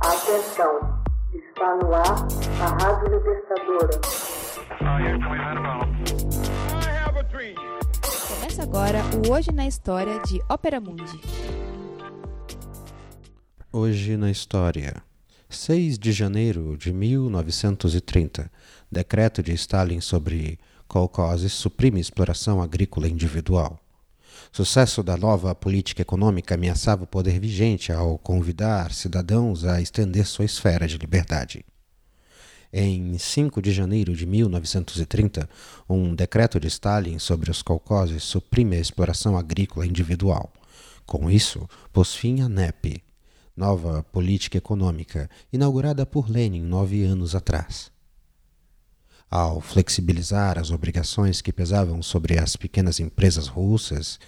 Atenção, está no ar a Rádio Libertadora. Começa agora o Hoje na História de Ópera Mundi. Hoje na História. 6 de janeiro de 1930. Decreto de Stalin sobre kolkhozes suprime exploração agrícola individual. Sucesso da nova política econômica ameaçava o poder vigente ao convidar cidadãos a estender sua esfera de liberdade. Em 5 de janeiro de 1930, um decreto de Stalin sobre os kolkhozes suprime a exploração agrícola individual. Com isso, pôs fim à NEP, nova política econômica, inaugurada por Lenin nove anos atrás. Ao flexibilizar as obrigações que pesavam sobre as pequenas empresas russas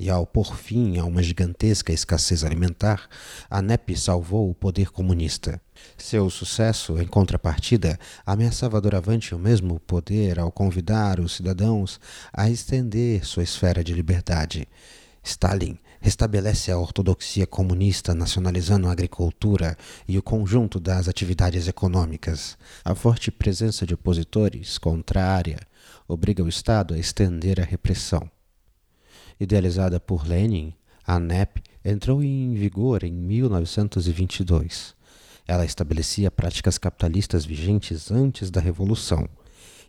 e ao pôr fim a uma gigantesca escassez alimentar, a NEP salvou o poder comunista. Seu sucesso, em contrapartida, ameaçava doravante o mesmo poder ao convidar os cidadãos a estender sua esfera de liberdade. Stalin restabelece a ortodoxia comunista, nacionalizando a agricultura e o conjunto das atividades econômicas. A forte presença de opositores, contrária, obriga o Estado a estender a repressão. Idealizada por Lenin, a NEP entrou em vigor em 1922. Ela estabelecia práticas capitalistas vigentes antes da Revolução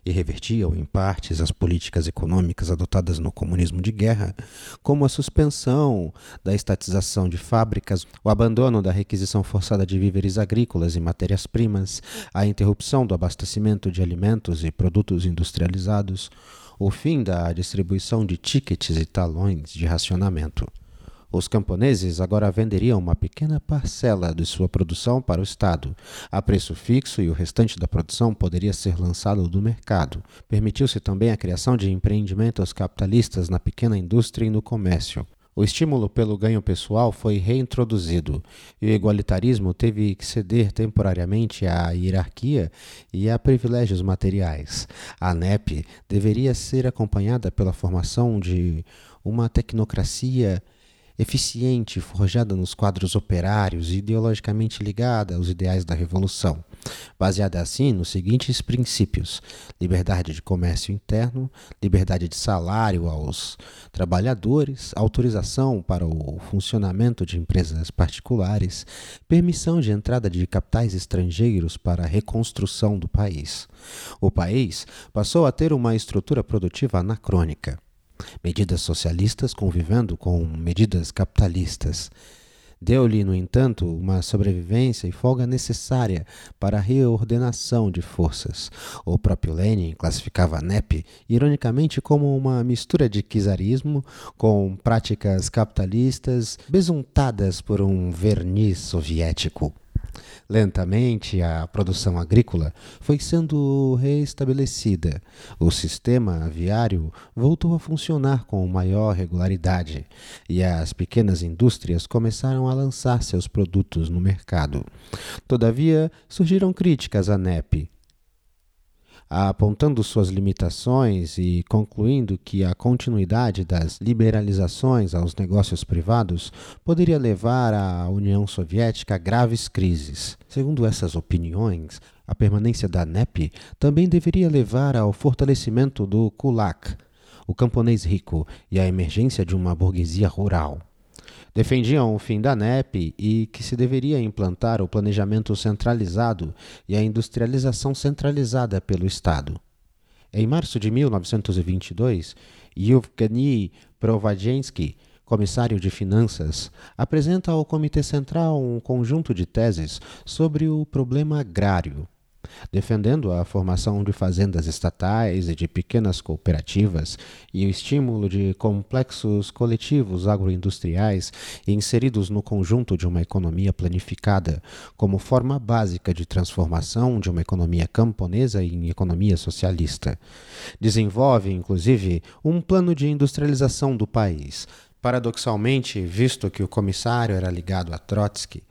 e revertiam em partes as políticas econômicas adotadas no comunismo de guerra, como a suspensão da estatização de fábricas, o abandono da requisição forçada de víveres agrícolas e matérias-primas, a interrupção do abastecimento de alimentos e produtos industrializados, o fim da distribuição de tickets e talões de racionamento. Os camponeses agora venderiam uma pequena parcela de sua produção para o Estado, a preço fixo, e o restante da produção poderia ser lançado do mercado. Permitiu-se também a criação de empreendimentos capitalistas na pequena indústria e no comércio. O estímulo pelo ganho pessoal foi reintroduzido e o igualitarismo teve que ceder temporariamente à hierarquia e a privilégios materiais. A NEP deveria ser acompanhada pela formação de uma tecnocracia eficiente, forjada nos quadros operários e ideologicamente ligada aos ideais da Revolução, baseada assim nos seguintes princípios: liberdade de comércio interno, liberdade de salário aos trabalhadores, autorização para o funcionamento de empresas particulares, permissão de entrada de capitais estrangeiros para a reconstrução do país. O país passou a ter uma estrutura produtiva anacrônica medidas socialistas convivendo com medidas capitalistas. Deu-lhe, no entanto, uma sobrevivência e folga necessária para a reordenação de forças. O próprio Lenin classificava a NEP, ironicamente, como uma mistura de czarismo com práticas capitalistas besuntadas por um verniz soviético. Lentamente, a produção agrícola foi sendo reestabelecida. O sistema aviário voltou a funcionar com maior regularidade e as pequenas indústrias começaram a lançar seus produtos no mercado. Todavia, surgiram críticas à NEP, apontando suas limitações e concluindo que a continuidade das liberalizações aos negócios privados poderia levar a União Soviética a graves crises. Segundo essas opiniões, a permanência da NEP também deveria levar ao fortalecimento do kulak, o camponês rico, e à emergência de uma burguesia rural. Defendiam o fim da NEP e que se deveria implantar o planejamento centralizado e a industrialização centralizada pelo Estado. Em março de 1922, Yevgeny Provadensky, comissário de finanças, apresenta ao Comitê Central um conjunto de teses sobre o problema agrário defendendo a formação de fazendas estatais e de pequenas cooperativas e o estímulo de complexos coletivos agroindustriais inseridos no conjunto de uma economia planificada como forma básica de transformação de uma economia camponesa em economia socialista. Desenvolve, inclusive, um plano de industrialização do país. Paradoxalmente, visto que o comissário era ligado a Trotsky,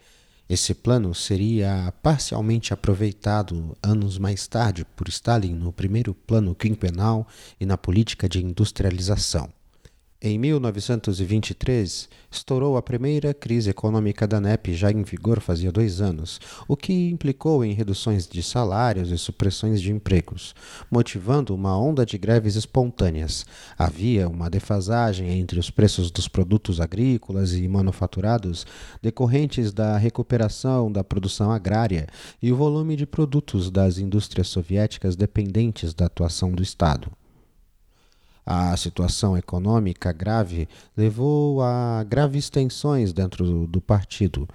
esse plano seria parcialmente aproveitado anos mais tarde por Stalin no primeiro plano quinquenal e na política de industrialização. Em 1923, estourou a primeira crise econômica da NEP, já em vigor fazia dois anos, o que implicou em reduções de salários e supressões de empregos, motivando uma onda de greves espontâneas. Havia uma defasagem entre os preços dos produtos agrícolas e manufaturados decorrentes da recuperação da produção agrária e o volume de produtos das indústrias soviéticas dependentes da atuação do Estado. A situação econômica grave levou a graves tensões dentro do, do partido.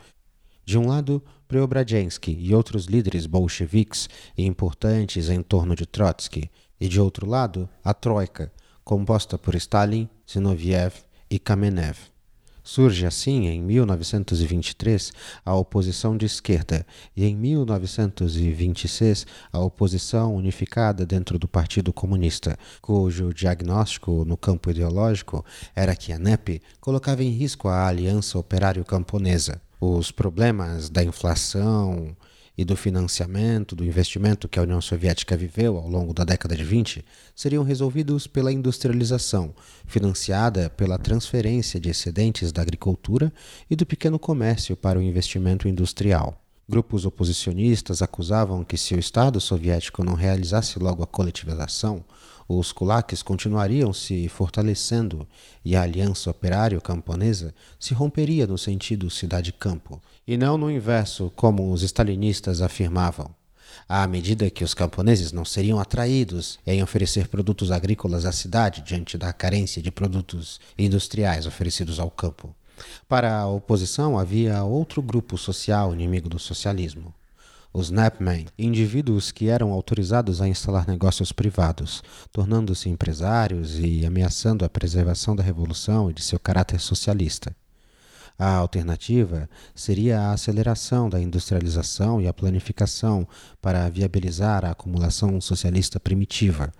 De um lado, Preobrazhensky e outros líderes bolcheviques importantes em torno de Trotsky, e de outro lado, a Troika, composta por Stalin, Zinoviev e Kamenev. Surge assim, em 1923, a oposição de esquerda e em 1926 a oposição unificada dentro do Partido Comunista, cujo diagnóstico no campo ideológico era que a NEP colocava em risco a aliança operário-camponesa. Os problemas da inflação, e do financiamento, do investimento que a União Soviética viveu ao longo da década de 20 seriam resolvidos pela industrialização, financiada pela transferência de excedentes da agricultura e do pequeno comércio para o investimento industrial. Grupos oposicionistas acusavam que se o Estado soviético não realizasse logo a coletivização, os kulaks continuariam se fortalecendo e a aliança operário-camponesa se romperia no sentido cidade-campo, e não no inverso, como os stalinistas afirmavam. À medida que os camponeses não seriam atraídos em oferecer produtos agrícolas à cidade diante da carência de produtos industriais oferecidos ao campo. Para a oposição havia outro grupo social inimigo do socialismo, os Napmen, indivíduos que eram autorizados a instalar negócios privados, tornando-se empresários e ameaçando a preservação da revolução e de seu caráter socialista. A alternativa seria a aceleração da industrialização e a planificação para viabilizar a acumulação socialista primitiva,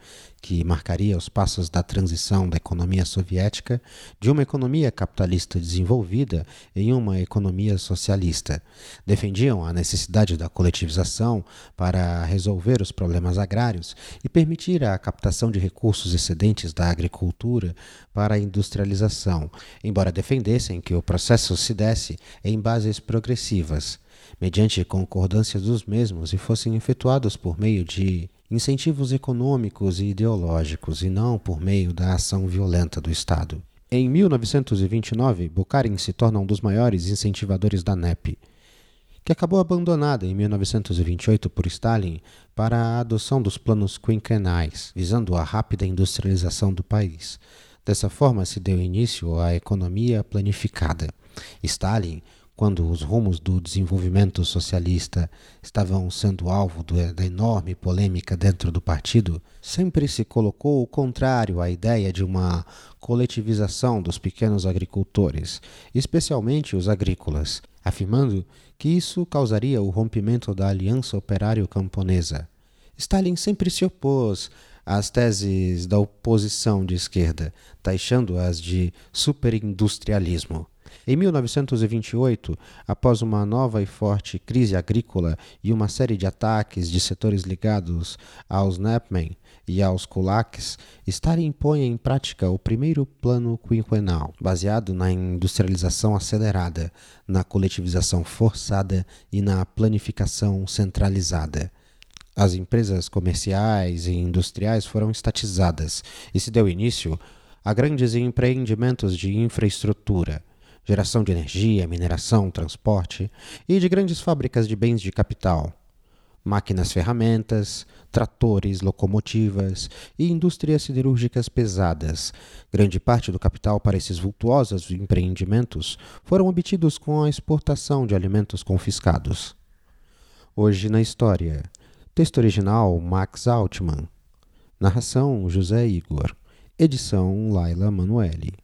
que marcaria os passos da transição da economia soviética de uma economia capitalista desenvolvida em uma economia socialista. Defendiam a necessidade da coletivização para resolver os problemas agrários e permitir a captação de recursos excedentes da agricultura para a industrialização, embora defendessem que o processo se desse em bases progressivas mediante concordância dos mesmos e fossem efetuados por meio de incentivos econômicos e ideológicos e não por meio da ação violenta do Estado. Em 1929, Bukharin se torna um dos maiores incentivadores da NEP, que acabou abandonada em 1928 por Stalin para a adoção dos planos quinquenais, visando a rápida industrialização do país. Dessa forma se deu início à economia planificada. Stalin quando os rumos do desenvolvimento socialista estavam sendo alvo da enorme polêmica dentro do partido, sempre se colocou o contrário à ideia de uma coletivização dos pequenos agricultores, especialmente os agrícolas, afirmando que isso causaria o rompimento da aliança operário-camponesa. Stalin sempre se opôs às teses da oposição de esquerda, taxando-as de superindustrialismo. Em 1928, após uma nova e forte crise agrícola e uma série de ataques de setores ligados aos Napmen e aos kulaks, Stalin põe em prática o primeiro plano quinquenal, baseado na industrialização acelerada, na coletivização forçada e na planificação centralizada. As empresas comerciais e industriais foram estatizadas e se deu início a grandes empreendimentos de infraestrutura geração de energia, mineração, transporte e de grandes fábricas de bens de capital, máquinas ferramentas, tratores, locomotivas e indústrias siderúrgicas pesadas. Grande parte do capital para esses vultuosos empreendimentos foram obtidos com a exportação de alimentos confiscados. Hoje na história. Texto original Max Altman. Narração José Igor. Edição Laila Manuelle.